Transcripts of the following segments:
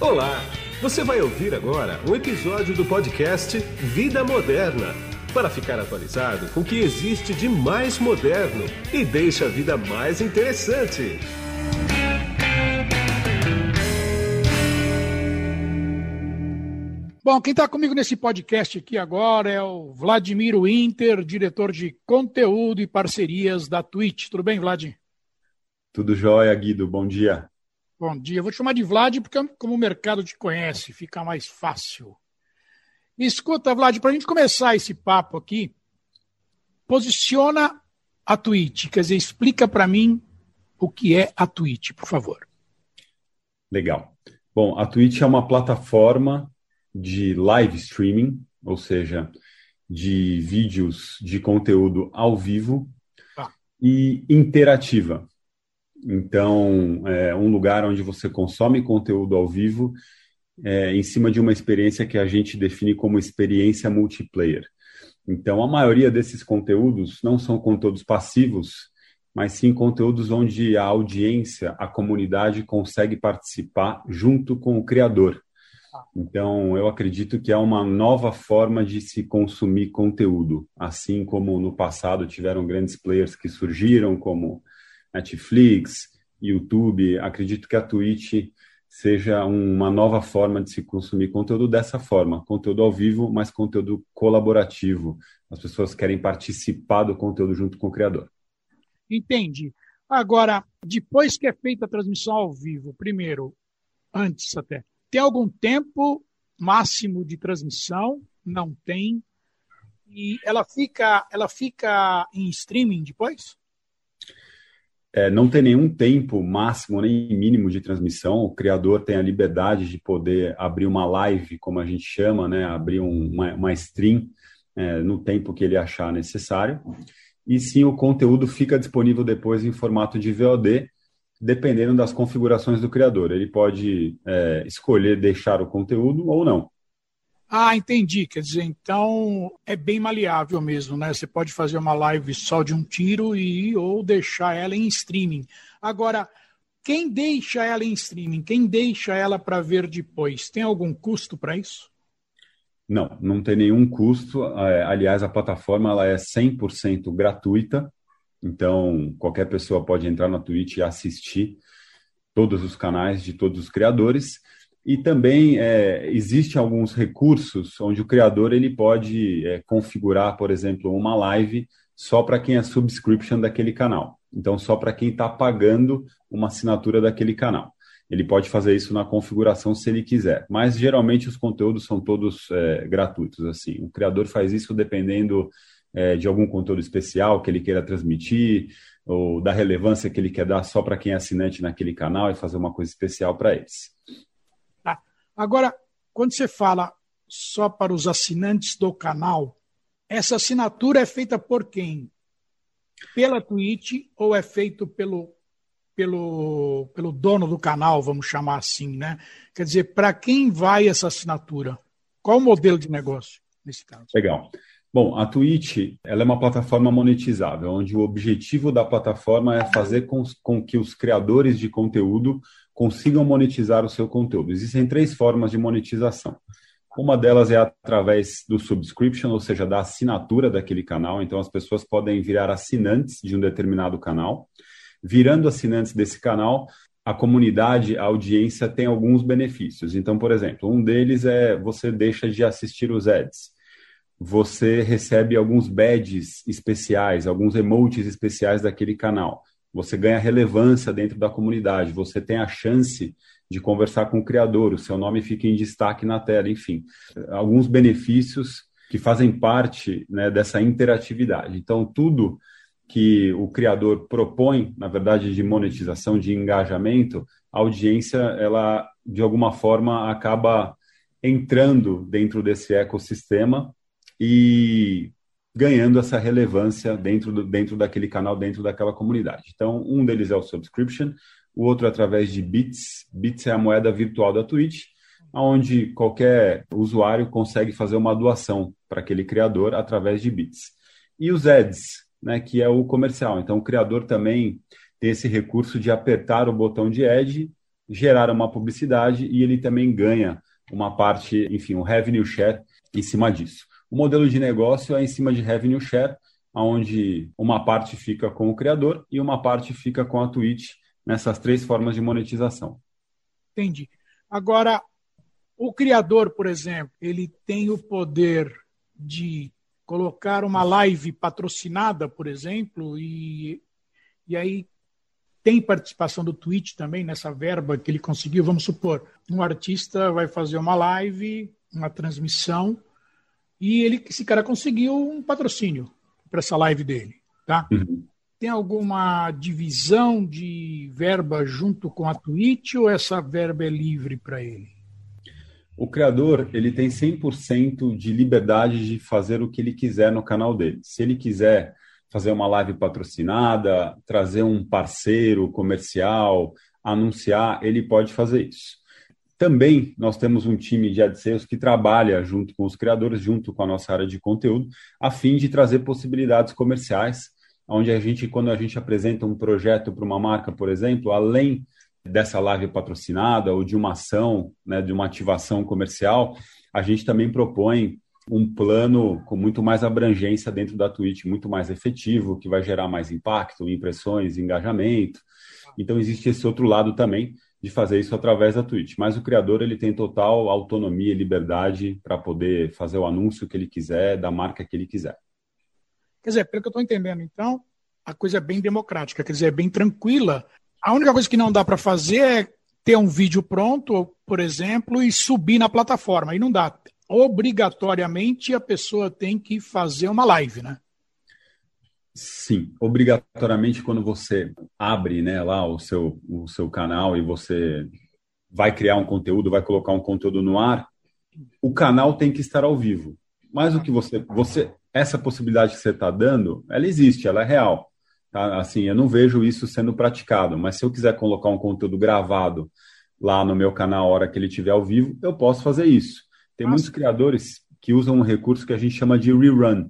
Olá! Você vai ouvir agora um episódio do podcast Vida Moderna para ficar atualizado com o que existe de mais moderno e deixa a vida mais interessante. Bom, quem está comigo nesse podcast aqui agora é o Vladimir Winter, diretor de conteúdo e parcerias da Twitch. Tudo bem, Vlad? Tudo jóia, Guido. Bom dia. Bom dia. Vou te chamar de Vlad porque, como o mercado te conhece, fica mais fácil. Escuta, Vlad, para a gente começar esse papo aqui, posiciona a Twitch, quer dizer, explica para mim o que é a Twitch, por favor. Legal. Bom, a Twitch é uma plataforma de live streaming, ou seja, de vídeos de conteúdo ao vivo ah. e interativa. Então, é um lugar onde você consome conteúdo ao vivo é, em cima de uma experiência que a gente define como experiência multiplayer. Então, a maioria desses conteúdos não são conteúdos passivos, mas sim conteúdos onde a audiência, a comunidade consegue participar junto com o criador. Então, eu acredito que é uma nova forma de se consumir conteúdo, assim como no passado tiveram grandes players que surgiram, como Netflix, YouTube. Acredito que a Twitch seja uma nova forma de se consumir conteúdo dessa forma, conteúdo ao vivo, mas conteúdo colaborativo. As pessoas querem participar do conteúdo junto com o criador. Entendi. Agora, depois que é feita a transmissão ao vivo, primeiro, antes até, tem algum tempo máximo de transmissão? Não tem. E ela fica, ela fica em streaming depois? É, não tem nenhum tempo máximo nem mínimo de transmissão. O criador tem a liberdade de poder abrir uma live, como a gente chama, né? abrir um, uma, uma stream é, no tempo que ele achar necessário. E sim, o conteúdo fica disponível depois em formato de VOD, dependendo das configurações do criador. Ele pode é, escolher deixar o conteúdo ou não. Ah, entendi. Quer dizer, então é bem maleável mesmo, né? Você pode fazer uma live só de um tiro e ou deixar ela em streaming. Agora, quem deixa ela em streaming? Quem deixa ela para ver depois? Tem algum custo para isso? Não, não tem nenhum custo. É, aliás, a plataforma ela é 100% gratuita. Então, qualquer pessoa pode entrar na Twitch e assistir todos os canais de todos os criadores. E também é, existe alguns recursos onde o criador ele pode é, configurar, por exemplo, uma live só para quem é subscription daquele canal. Então, só para quem está pagando uma assinatura daquele canal. Ele pode fazer isso na configuração se ele quiser. Mas geralmente os conteúdos são todos é, gratuitos. Assim, o criador faz isso dependendo é, de algum conteúdo especial que ele queira transmitir ou da relevância que ele quer dar só para quem é assinante naquele canal e fazer uma coisa especial para eles. Agora, quando você fala só para os assinantes do canal, essa assinatura é feita por quem? Pela Twitch ou é feito pelo, pelo, pelo dono do canal, vamos chamar assim, né? Quer dizer, para quem vai essa assinatura? Qual o modelo de negócio nesse caso? Legal. Bom, a Twitch ela é uma plataforma monetizável, onde o objetivo da plataforma é fazer com, com que os criadores de conteúdo consigam monetizar o seu conteúdo. Existem três formas de monetização. Uma delas é através do subscription, ou seja, da assinatura daquele canal. Então, as pessoas podem virar assinantes de um determinado canal. Virando assinantes desse canal, a comunidade, a audiência tem alguns benefícios. Então, por exemplo, um deles é você deixa de assistir os ads. Você recebe alguns badges especiais, alguns emotes especiais daquele canal você ganha relevância dentro da comunidade, você tem a chance de conversar com o criador, o seu nome fica em destaque na tela, enfim, alguns benefícios que fazem parte né, dessa interatividade. Então, tudo que o criador propõe, na verdade, de monetização, de engajamento, a audiência, ela, de alguma forma, acaba entrando dentro desse ecossistema e ganhando essa relevância dentro, do, dentro daquele canal, dentro daquela comunidade. Então, um deles é o subscription, o outro é através de bits. Bits é a moeda virtual da Twitch, onde qualquer usuário consegue fazer uma doação para aquele criador através de bits. E os ads, né, que é o comercial. Então, o criador também tem esse recurso de apertar o botão de ad gerar uma publicidade e ele também ganha uma parte, enfim, um revenue share em cima disso. O modelo de negócio é em cima de revenue share, onde uma parte fica com o criador e uma parte fica com a Twitch nessas três formas de monetização. Entendi. Agora, o criador, por exemplo, ele tem o poder de colocar uma live patrocinada, por exemplo, e, e aí tem participação do Twitch também nessa verba que ele conseguiu. Vamos supor, um artista vai fazer uma live, uma transmissão, e ele, esse cara conseguiu um patrocínio para essa live dele, tá? Uhum. Tem alguma divisão de verba junto com a Twitch ou essa verba é livre para ele? O criador, ele tem 100% de liberdade de fazer o que ele quiser no canal dele. Se ele quiser fazer uma live patrocinada, trazer um parceiro comercial, anunciar, ele pode fazer isso. Também nós temos um time de AdSales que trabalha junto com os criadores, junto com a nossa área de conteúdo, a fim de trazer possibilidades comerciais onde a gente, quando a gente apresenta um projeto para uma marca, por exemplo, além dessa live patrocinada ou de uma ação, né, de uma ativação comercial, a gente também propõe um plano com muito mais abrangência dentro da Twitch, muito mais efetivo, que vai gerar mais impacto, impressões, engajamento. Então existe esse outro lado também de fazer isso através da Twitch. Mas o criador ele tem total autonomia e liberdade para poder fazer o anúncio que ele quiser, da marca que ele quiser. Quer dizer, pelo que eu estou entendendo, então, a coisa é bem democrática, quer dizer, é bem tranquila. A única coisa que não dá para fazer é ter um vídeo pronto, por exemplo, e subir na plataforma. Aí não dá. Obrigatoriamente a pessoa tem que fazer uma live, né? Sim, obrigatoriamente quando você abre né, lá o seu, o seu canal e você vai criar um conteúdo, vai colocar um conteúdo no ar, o canal tem que estar ao vivo. Mas o que você, você essa possibilidade que você está dando, ela existe, ela é real. Tá? Assim, eu não vejo isso sendo praticado, mas se eu quiser colocar um conteúdo gravado lá no meu canal a hora que ele estiver ao vivo, eu posso fazer isso. Tem Nossa. muitos criadores que usam um recurso que a gente chama de rerun.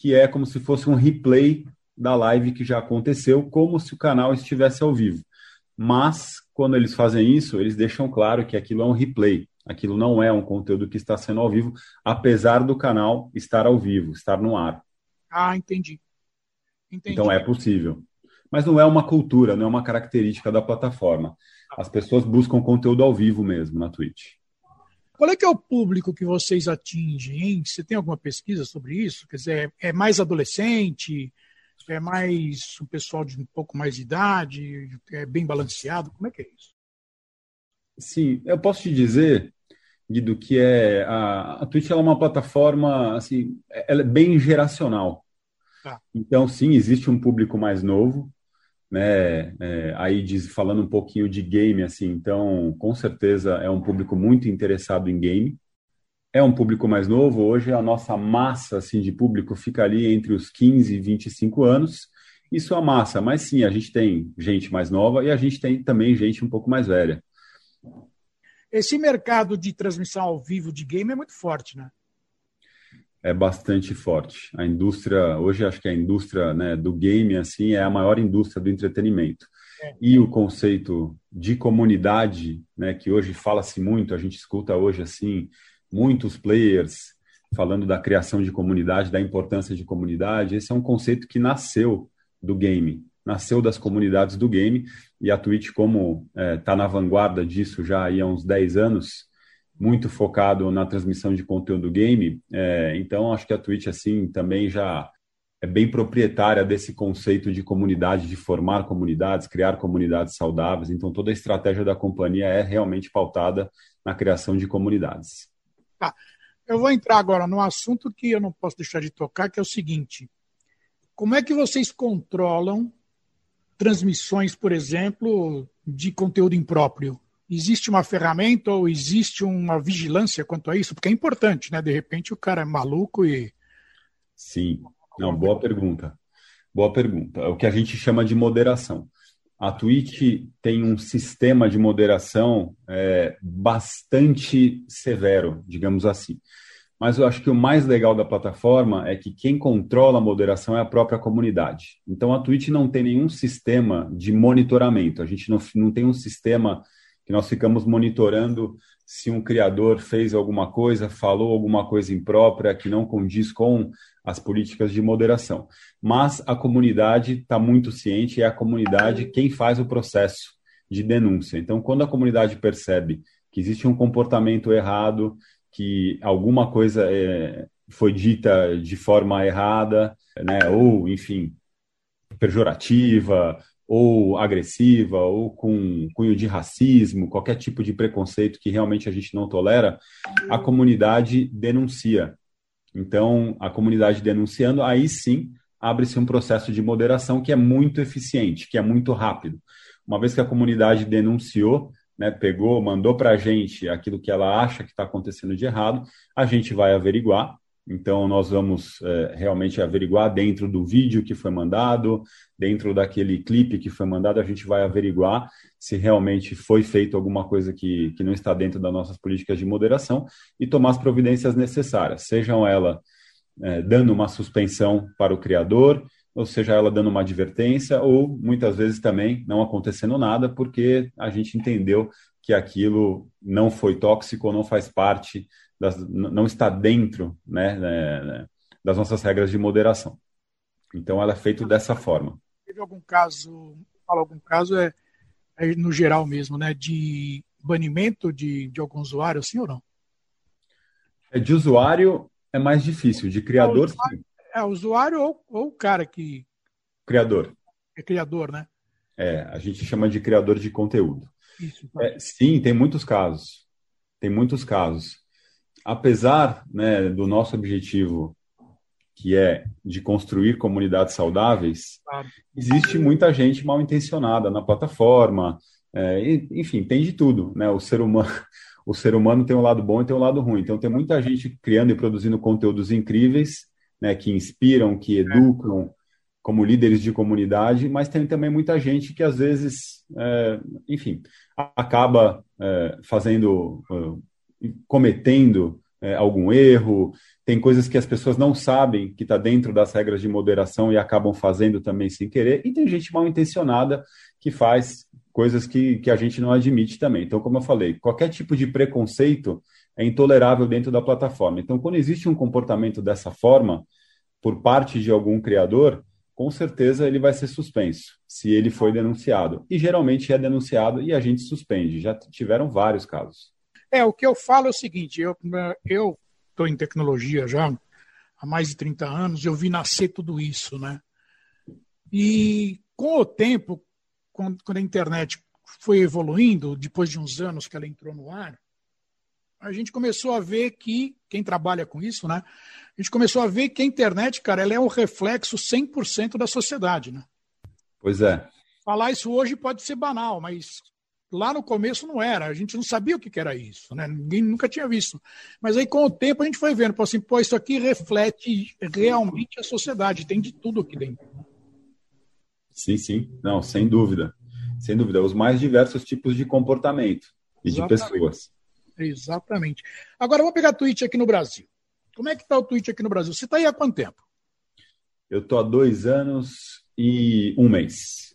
Que é como se fosse um replay da live que já aconteceu, como se o canal estivesse ao vivo. Mas, quando eles fazem isso, eles deixam claro que aquilo é um replay. Aquilo não é um conteúdo que está sendo ao vivo, apesar do canal estar ao vivo, estar no ar. Ah, entendi. entendi. Então é possível. Mas não é uma cultura, não é uma característica da plataforma. As pessoas buscam conteúdo ao vivo mesmo na Twitch. Qual é que é o público que vocês atingem, hein? Você tem alguma pesquisa sobre isso? Quer dizer, é mais adolescente? É mais o pessoal de um pouco mais de idade? É bem balanceado? Como é que é isso? Sim, eu posso te dizer, Guido, que é a, a Twitch é uma plataforma assim, ela é bem geracional. Tá. Então, sim, existe um público mais novo, né? É, aí diz, falando um pouquinho de game, assim, então, com certeza é um público muito interessado em game. É um público mais novo. Hoje a nossa massa assim de público fica ali entre os 15 e 25 anos. Isso é massa, mas sim, a gente tem gente mais nova e a gente tem também gente um pouco mais velha. Esse mercado de transmissão ao vivo de game é muito forte, né? É bastante forte. A indústria, hoje acho que a indústria né, do game assim é a maior indústria do entretenimento. É. E o conceito de comunidade, né, que hoje fala-se muito, a gente escuta hoje assim muitos players falando da criação de comunidade, da importância de comunidade. Esse é um conceito que nasceu do game nasceu das comunidades do game e a Twitch, como está é, tá na vanguarda disso já há uns 10 anos, muito focado na transmissão de conteúdo do game, é, então acho que a Twitch assim também já é bem proprietária desse conceito de comunidade, de formar comunidades, criar comunidades saudáveis. Então toda a estratégia da companhia é realmente pautada na criação de comunidades. Tá. Eu vou entrar agora num assunto que eu não posso deixar de tocar, que é o seguinte: como é que vocês controlam transmissões, por exemplo, de conteúdo impróprio? Existe uma ferramenta ou existe uma vigilância quanto a isso? Porque é importante, né? De repente o cara é maluco e. Sim, não, boa pergunta. Boa pergunta. É o que a gente chama de moderação. A Twitch tem um sistema de moderação é, bastante severo, digamos assim. mas eu acho que o mais legal da plataforma é que quem controla a moderação é a própria comunidade. Então, a Twitch não tem nenhum sistema de monitoramento. A gente não, não tem um sistema que nós ficamos monitorando se um criador fez alguma coisa, falou alguma coisa imprópria que não condiz com as políticas de moderação. Mas a comunidade está muito ciente, é a comunidade quem faz o processo de denúncia. Então, quando a comunidade percebe que existe um comportamento errado, que alguma coisa é, foi dita de forma errada, né, ou, enfim, pejorativa, ou agressiva, ou com cunho de racismo, qualquer tipo de preconceito que realmente a gente não tolera, a comunidade denuncia. Então, a comunidade denunciando, aí sim abre-se um processo de moderação que é muito eficiente, que é muito rápido. Uma vez que a comunidade denunciou, né, pegou, mandou para a gente aquilo que ela acha que está acontecendo de errado, a gente vai averiguar. Então, nós vamos é, realmente averiguar dentro do vídeo que foi mandado, dentro daquele clipe que foi mandado, a gente vai averiguar se realmente foi feito alguma coisa que, que não está dentro das nossas políticas de moderação e tomar as providências necessárias, sejam ela é, dando uma suspensão para o criador, ou seja, ela dando uma advertência, ou muitas vezes também não acontecendo nada, porque a gente entendeu que aquilo não foi tóxico, ou não faz parte, das, não está dentro né, né, né, das nossas regras de moderação. Então, ela é feita dessa forma. Teve algum caso, fala algum caso, é, é, no geral mesmo, né, de banimento de, de algum usuário, sim ou não? É, de usuário é mais difícil, de criador, é, sim. É, usuário ou, ou o cara que. Criador. É criador, né? É, a gente chama de criador de conteúdo. Isso, tá. é, sim, tem muitos casos. Tem muitos casos. Apesar né, do nosso objetivo, que é de construir comunidades saudáveis, existe muita gente mal intencionada na plataforma. É, enfim, tem de tudo. Né? O ser humano o ser humano tem um lado bom e tem um lado ruim. Então, tem muita gente criando e produzindo conteúdos incríveis né, que inspiram, que educam como líderes de comunidade, mas tem também muita gente que às vezes, é, enfim, acaba é, fazendo, é, cometendo é, algum erro, tem coisas que as pessoas não sabem que está dentro das regras de moderação e acabam fazendo também sem querer, e tem gente mal intencionada que faz coisas que, que a gente não admite também. Então, como eu falei, qualquer tipo de preconceito é intolerável dentro da plataforma. Então, quando existe um comportamento dessa forma, por parte de algum criador, com certeza ele vai ser suspenso, se ele foi denunciado. E geralmente é denunciado e a gente suspende. Já tiveram vários casos. É, o que eu falo é o seguinte: eu estou em tecnologia já há mais de 30 anos, eu vi nascer tudo isso, né? E com o tempo, quando, quando a internet foi evoluindo, depois de uns anos que ela entrou no ar, a gente começou a ver que, quem trabalha com isso, né? A gente começou a ver que a internet, cara, ela é um reflexo 100% da sociedade, né? Pois é. Falar isso hoje pode ser banal, mas lá no começo não era. A gente não sabia o que era isso, né? Ninguém nunca tinha visto. Mas aí, com o tempo, a gente foi vendo, assim, pô, isso aqui reflete realmente a sociedade, tem de tudo aqui dentro. Sim, sim. Não, sem dúvida. Sem dúvida. Os mais diversos tipos de comportamento e Exatamente. de pessoas. Exatamente. Agora, vamos pegar a Twitch aqui no Brasil. Como é que está o Twitch aqui no Brasil? Você está aí há quanto tempo? Eu estou há dois anos e um mês.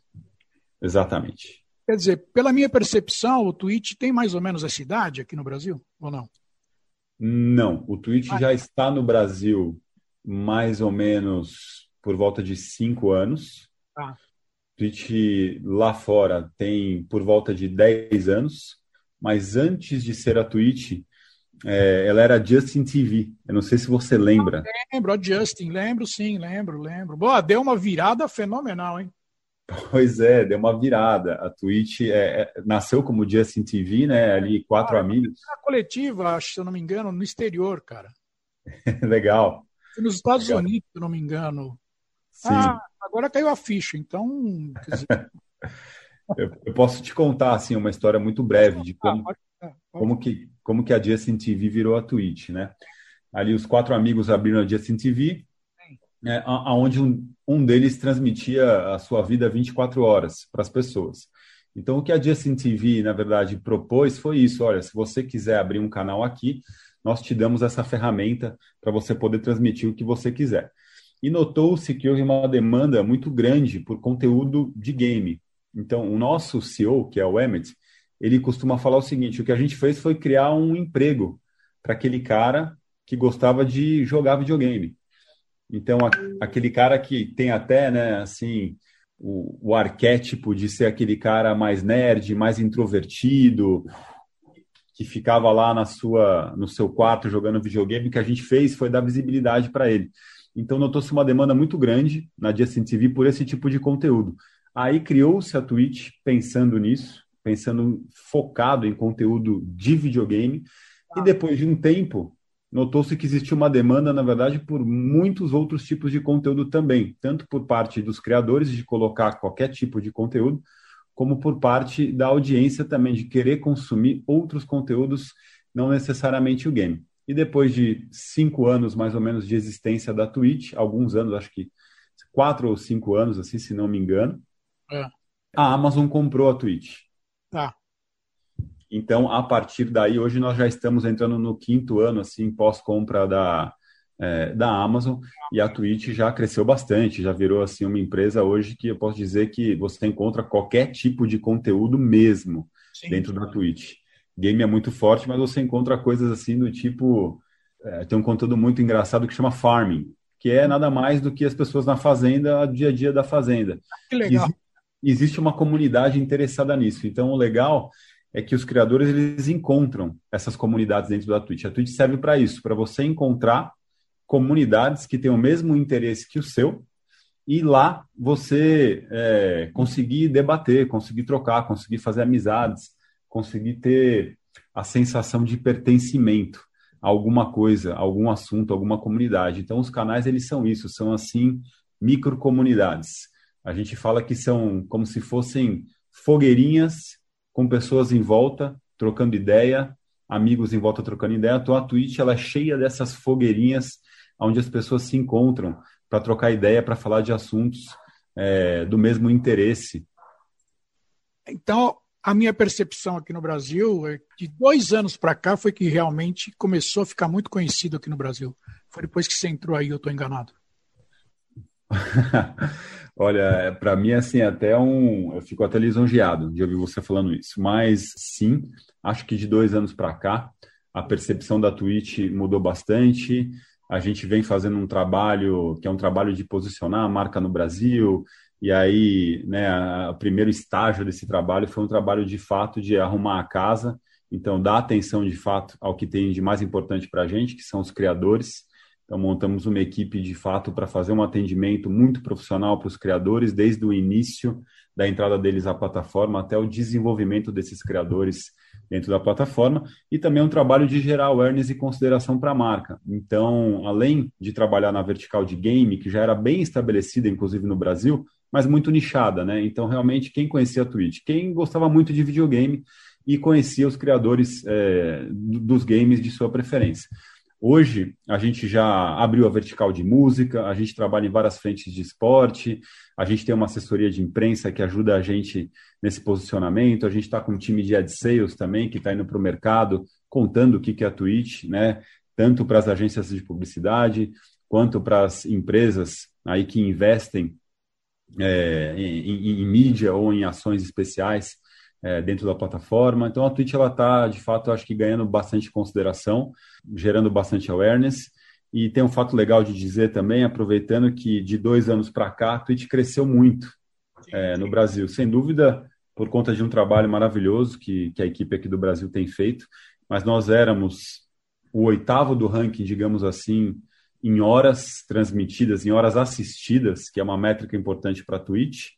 Exatamente. Quer dizer, pela minha percepção, o Twitch tem mais ou menos essa idade aqui no Brasil, ou não? Não, o Twitch ah. já está no Brasil mais ou menos por volta de cinco anos. Ah. Twitch lá fora tem por volta de 10 anos mas antes de ser a Twitch, é, ela era Justin TV. Eu não sei se você lembra. lembro, a Justin, lembro sim, lembro, lembro. Boa, deu uma virada fenomenal, hein? Pois é, deu uma virada. A Twitch é, é, nasceu como Justin TV, né? Ali quatro ah, amigos. A coletiva, se eu não me engano, no exterior, cara. Legal. Nos Estados Legal. Unidos, se eu não me engano. Sim. Ah, agora caiu a ficha, então. Dizer... Eu, eu, posso te contar assim uma história muito breve de como, como que como que a Justin TV virou a Twitch, né? Ali os quatro amigos abriram a Justin TV, né, aonde um, um deles transmitia a sua vida 24 horas para as pessoas. Então o que a Justin TV na verdade propôs foi isso: olha, se você quiser abrir um canal aqui, nós te damos essa ferramenta para você poder transmitir o que você quiser. E notou-se que houve uma demanda muito grande por conteúdo de game. Então, o nosso CEO, que é o Emmett, ele costuma falar o seguinte: o que a gente fez foi criar um emprego para aquele cara que gostava de jogar videogame. Então, a, aquele cara que tem até, né, assim, o, o arquétipo de ser aquele cara mais nerd, mais introvertido, que ficava lá na sua, no seu quarto jogando videogame, o que a gente fez foi dar visibilidade para ele. Então, notou-se uma demanda muito grande na Justin TV por esse tipo de conteúdo. Aí criou-se a Twitch pensando nisso, pensando focado em conteúdo de videogame. E depois de um tempo, notou-se que existia uma demanda, na verdade, por muitos outros tipos de conteúdo também, tanto por parte dos criadores de colocar qualquer tipo de conteúdo, como por parte da audiência também de querer consumir outros conteúdos, não necessariamente o game. E depois de cinco anos, mais ou menos, de existência da Twitch, alguns anos, acho que quatro ou cinco anos, assim, se não me engano, é. a Amazon comprou a Twitch. Tá. Então, a partir daí, hoje nós já estamos entrando no quinto ano, assim, pós-compra da, é, da Amazon e a Twitch já cresceu bastante, já virou assim uma empresa hoje que eu posso dizer que você encontra qualquer tipo de conteúdo mesmo Sim. dentro da Twitch. Game é muito forte, mas você encontra coisas assim do tipo é, tem um conteúdo muito engraçado que chama farming, que é nada mais do que as pessoas na fazenda, dia a dia da fazenda. Que legal. existe uma comunidade interessada nisso. Então, o legal é que os criadores eles encontram essas comunidades dentro da Twitch. A Twitch serve para isso, para você encontrar comunidades que têm o mesmo interesse que o seu e lá você é, conseguir debater, conseguir trocar, conseguir fazer amizades, conseguir ter a sensação de pertencimento a alguma coisa, a algum assunto, a alguma comunidade. Então, os canais, eles são isso, são, assim, microcomunidades. A gente fala que são como se fossem fogueirinhas com pessoas em volta, trocando ideia, amigos em volta trocando ideia. Então, a Twitch, ela é cheia dessas fogueirinhas onde as pessoas se encontram para trocar ideia, para falar de assuntos é, do mesmo interesse. Então, a minha percepção aqui no Brasil é que de dois anos para cá foi que realmente começou a ficar muito conhecido aqui no Brasil. Foi depois que você entrou aí, eu estou enganado. Olha, é, para mim, assim, até um. Eu fico até lisonjeado de ouvir você falando isso. Mas sim, acho que de dois anos para cá, a percepção da Twitch mudou bastante a gente vem fazendo um trabalho que é um trabalho de posicionar a marca no Brasil, e aí, né, o primeiro estágio desse trabalho foi um trabalho de fato de arrumar a casa, então dar atenção de fato ao que tem de mais importante para a gente, que são os criadores. Então, montamos uma equipe de fato para fazer um atendimento muito profissional para os criadores, desde o início da entrada deles à plataforma até o desenvolvimento desses criadores dentro da plataforma e também um trabalho de gerar awareness e consideração para a marca. Então, além de trabalhar na vertical de game, que já era bem estabelecida, inclusive no Brasil, mas muito nichada, né? Então, realmente, quem conhecia a Twitch? Quem gostava muito de videogame e conhecia os criadores é, dos games de sua preferência. Hoje, a gente já abriu a vertical de música, a gente trabalha em várias frentes de esporte, a gente tem uma assessoria de imprensa que ajuda a gente nesse posicionamento, a gente está com um time de ad sales também, que está indo para o mercado, contando o que, que é a Twitch, né? tanto para as agências de publicidade, quanto para as empresas aí que investem é, em, em, em mídia ou em ações especiais é, dentro da plataforma. Então a Twitch ela está, de fato, acho que ganhando bastante consideração, gerando bastante awareness. E tem um fato legal de dizer também, aproveitando que de dois anos para cá, a Twitch cresceu muito é, no Brasil. Sem dúvida, por conta de um trabalho maravilhoso que, que a equipe aqui do Brasil tem feito. Mas nós éramos o oitavo do ranking, digamos assim, em horas transmitidas, em horas assistidas, que é uma métrica importante para a Twitch.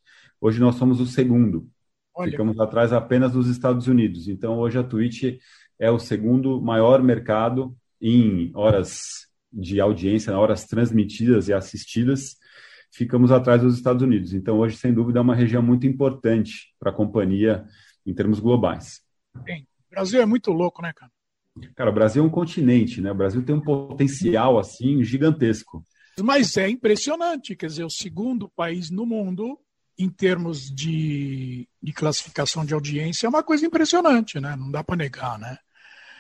Hoje nós somos o segundo. Olha. Ficamos atrás apenas dos Estados Unidos. Então, hoje a Twitch é o segundo maior mercado em horas de audiência, horas transmitidas e assistidas. Ficamos atrás dos Estados Unidos. Então, hoje, sem dúvida, é uma região muito importante para a companhia em termos globais. Bem, o Brasil é muito louco, né, cara? Cara, o Brasil é um continente, né? O Brasil tem um potencial assim gigantesco. Mas é impressionante, quer dizer, o segundo país no mundo em termos de, de classificação de audiência, é uma coisa impressionante, né? Não dá para negar, né?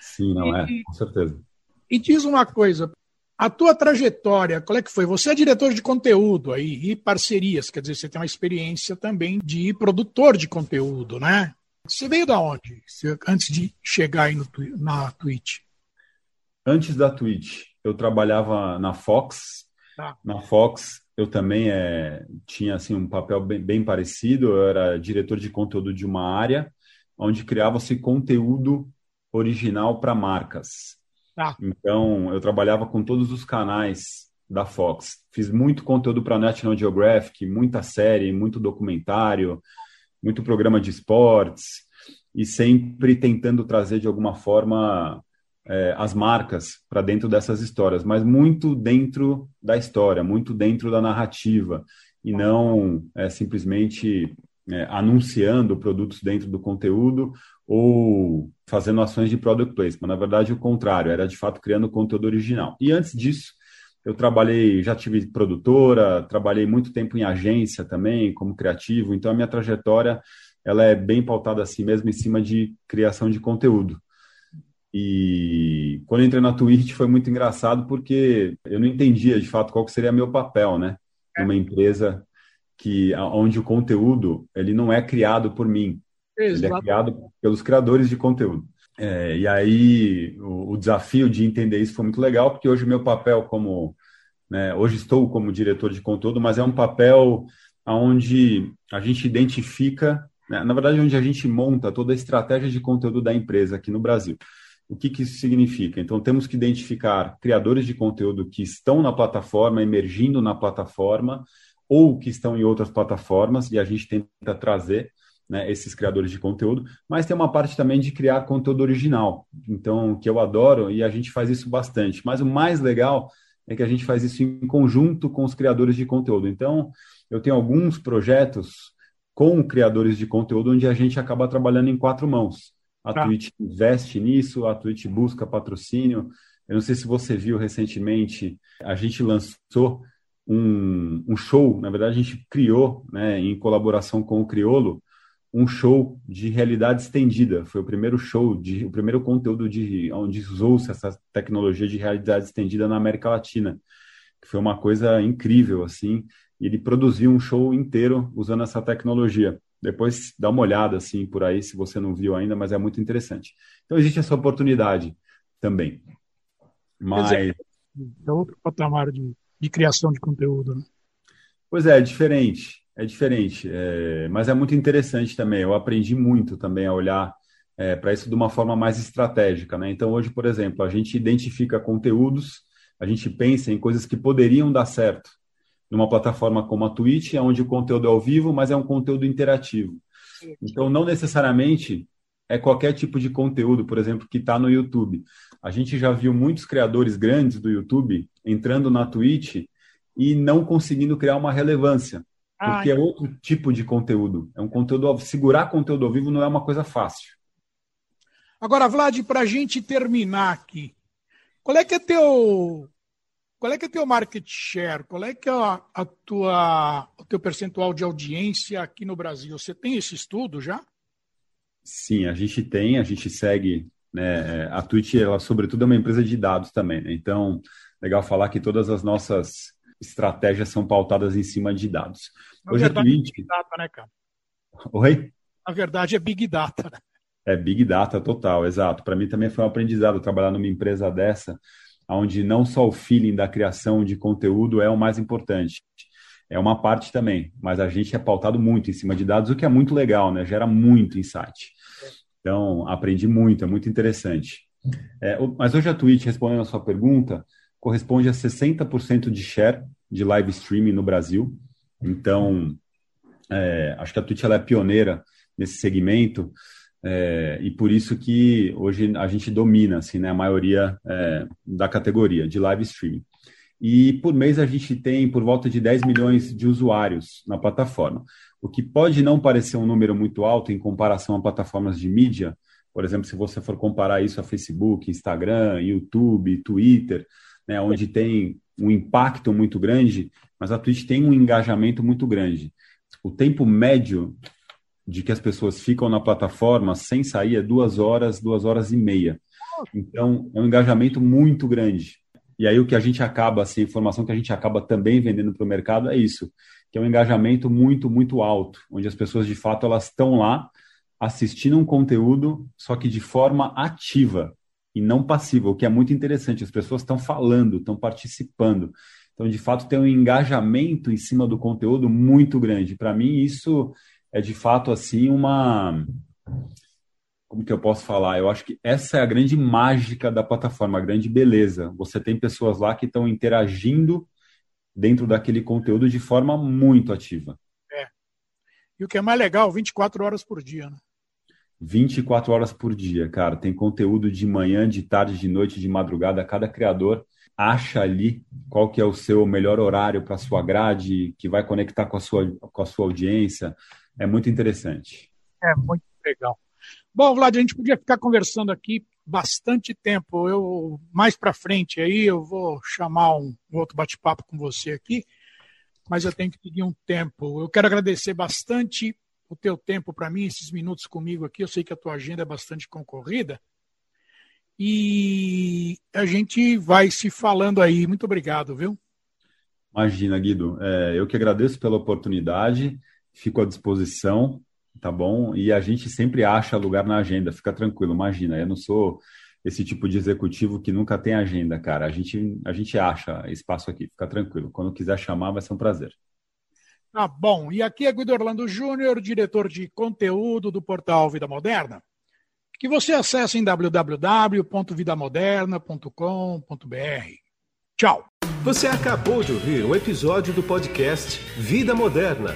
Sim, não é, e, com certeza. E diz uma coisa, a tua trajetória, qual é que foi? Você é diretor de conteúdo aí e parcerias, quer dizer, você tem uma experiência também de produtor de conteúdo, né? Você veio da onde? Você, antes de chegar aí no, na Twitch? Antes da Twitch, eu trabalhava na Fox. Tá. Na Fox, eu também é, tinha assim um papel bem, bem, parecido. Eu era diretor de conteúdo de uma área onde criava-se conteúdo original para marcas. Tá. Então, eu trabalhava com todos os canais da Fox. Fiz muito conteúdo para National Geographic, muita série, muito documentário, muito programa de esportes e sempre tentando trazer de alguma forma é, as marcas para dentro dessas histórias, mas muito dentro da história, muito dentro da narrativa e não é, simplesmente é, anunciando produtos dentro do conteúdo ou fazendo ações de product placement. Na verdade, o contrário, era de fato criando conteúdo original. E antes disso, eu trabalhei, já tive produtora, trabalhei muito tempo em agência também, como criativo, então a minha trajetória ela é bem pautada assim mesmo em cima de criação de conteúdo. E quando entrei na Twitch foi muito engraçado porque eu não entendia de fato qual seria meu papel, né? Numa empresa que onde o conteúdo ele não é criado por mim, Exato. ele é criado pelos criadores de conteúdo. É, e aí o, o, desafio de entender isso foi muito legal, porque hoje o meu papel como, né, hoje estou como diretor de conteúdo, mas é um papel onde a gente identifica, né, na verdade, onde a gente monta toda a estratégia de conteúdo da empresa aqui no Brasil. O que, que isso significa? Então, temos que identificar criadores de conteúdo que estão na plataforma, emergindo na plataforma, ou que estão em outras plataformas, e a gente tenta trazer né, esses criadores de conteúdo, mas tem uma parte também de criar conteúdo original, então que eu adoro e a gente faz isso bastante. Mas o mais legal é que a gente faz isso em conjunto com os criadores de conteúdo. Então, eu tenho alguns projetos com criadores de conteúdo onde a gente acaba trabalhando em quatro mãos. A tá. Twitch investe nisso, a Twitch busca patrocínio. Eu não sei se você viu recentemente, a gente lançou um, um show, na verdade a gente criou, né, em colaboração com o Criolo, um show de realidade estendida. Foi o primeiro show, de, o primeiro conteúdo de onde usou-se essa tecnologia de realidade estendida na América Latina, que foi uma coisa incrível, assim. E ele produziu um show inteiro usando essa tecnologia. Depois dá uma olhada assim por aí, se você não viu ainda, mas é muito interessante. Então existe essa oportunidade também. Mas é outro patamar de, de criação de conteúdo, né? Pois é, é diferente é diferente, é, mas é muito interessante também. Eu aprendi muito também a olhar é, para isso de uma forma mais estratégica. Né? Então, hoje, por exemplo, a gente identifica conteúdos, a gente pensa em coisas que poderiam dar certo numa plataforma como a Twitch, onde o conteúdo é ao vivo, mas é um conteúdo interativo. Então, não necessariamente é qualquer tipo de conteúdo, por exemplo, que está no YouTube. A gente já viu muitos criadores grandes do YouTube entrando na Twitch e não conseguindo criar uma relevância. Porque é outro tipo de conteúdo. É um conteúdo. Segurar conteúdo ao vivo não é uma coisa fácil. Agora, Vlad, para a gente terminar aqui, qual é que é teu. Qual é que é teu market share? Qual é que é a, a tua, o teu percentual de audiência aqui no Brasil? Você tem esse estudo já? Sim, a gente tem, a gente segue. Né, a Twitch, ela, sobretudo, é uma empresa de dados também. Né? Então, legal falar que todas as nossas estratégias são pautadas em cima de dados. Na Hoje verdade, a Twitch... É Big Data, né, cara? Oi? Na verdade é Big Data. Né? É Big Data total, exato. Para mim também foi um aprendizado trabalhar numa empresa dessa, onde não só o feeling da criação de conteúdo é o mais importante. É uma parte também, mas a gente é pautado muito em cima de dados, o que é muito legal, né? Gera muito insight. Então, aprendi muito, é muito interessante. É, mas hoje a Twitch, respondendo a sua pergunta, corresponde a 60% de share de live streaming no Brasil. Então, é, acho que a Twitch ela é pioneira nesse segmento é, e por isso que hoje a gente domina assim, né, a maioria é, da categoria de live streaming. E por mês a gente tem por volta de 10 milhões de usuários na plataforma, o que pode não parecer um número muito alto em comparação a plataformas de mídia. Por exemplo, se você for comparar isso a Facebook, Instagram, YouTube, Twitter, né, onde tem um impacto muito grande, mas a Twitch tem um engajamento muito grande. O tempo médio de que as pessoas ficam na plataforma sem sair é duas horas, duas horas e meia. Então, é um engajamento muito grande. E aí o que a gente acaba, assim, a informação que a gente acaba também vendendo para o mercado é isso, que é um engajamento muito, muito alto, onde as pessoas de fato elas estão lá assistindo um conteúdo, só que de forma ativa e não passiva, o que é muito interessante. As pessoas estão falando, estão participando. Então, de fato, tem um engajamento em cima do conteúdo muito grande. Para mim, isso é de fato assim uma como que eu posso falar? Eu acho que essa é a grande mágica da plataforma, a grande beleza. Você tem pessoas lá que estão interagindo dentro daquele conteúdo de forma muito ativa. É. E o que é mais legal, 24 horas por dia, né? 24 horas por dia, cara. Tem conteúdo de manhã, de tarde, de noite, de madrugada. Cada criador acha ali qual que é o seu melhor horário para sua grade, que vai conectar com a sua, com a sua audiência. É muito interessante. É muito legal. Bom, Vlad, a gente podia ficar conversando aqui bastante tempo. Eu mais para frente aí eu vou chamar um, um outro bate-papo com você aqui, mas eu tenho que pedir um tempo. Eu quero agradecer bastante o teu tempo para mim, esses minutos comigo aqui. Eu sei que a tua agenda é bastante concorrida. E a gente vai se falando aí. Muito obrigado, viu? Imagina, Guido. É, eu que agradeço pela oportunidade, fico à disposição tá bom? E a gente sempre acha lugar na agenda, fica tranquilo, imagina, eu não sou esse tipo de executivo que nunca tem agenda, cara. A gente, a gente acha espaço aqui, fica tranquilo. Quando quiser chamar, vai ser um prazer. Tá bom. E aqui é Guido Orlando Júnior, diretor de conteúdo do portal Vida Moderna, que você acessa em www.vidamoderna.com.br. Tchau. Você acabou de ouvir um episódio do podcast Vida Moderna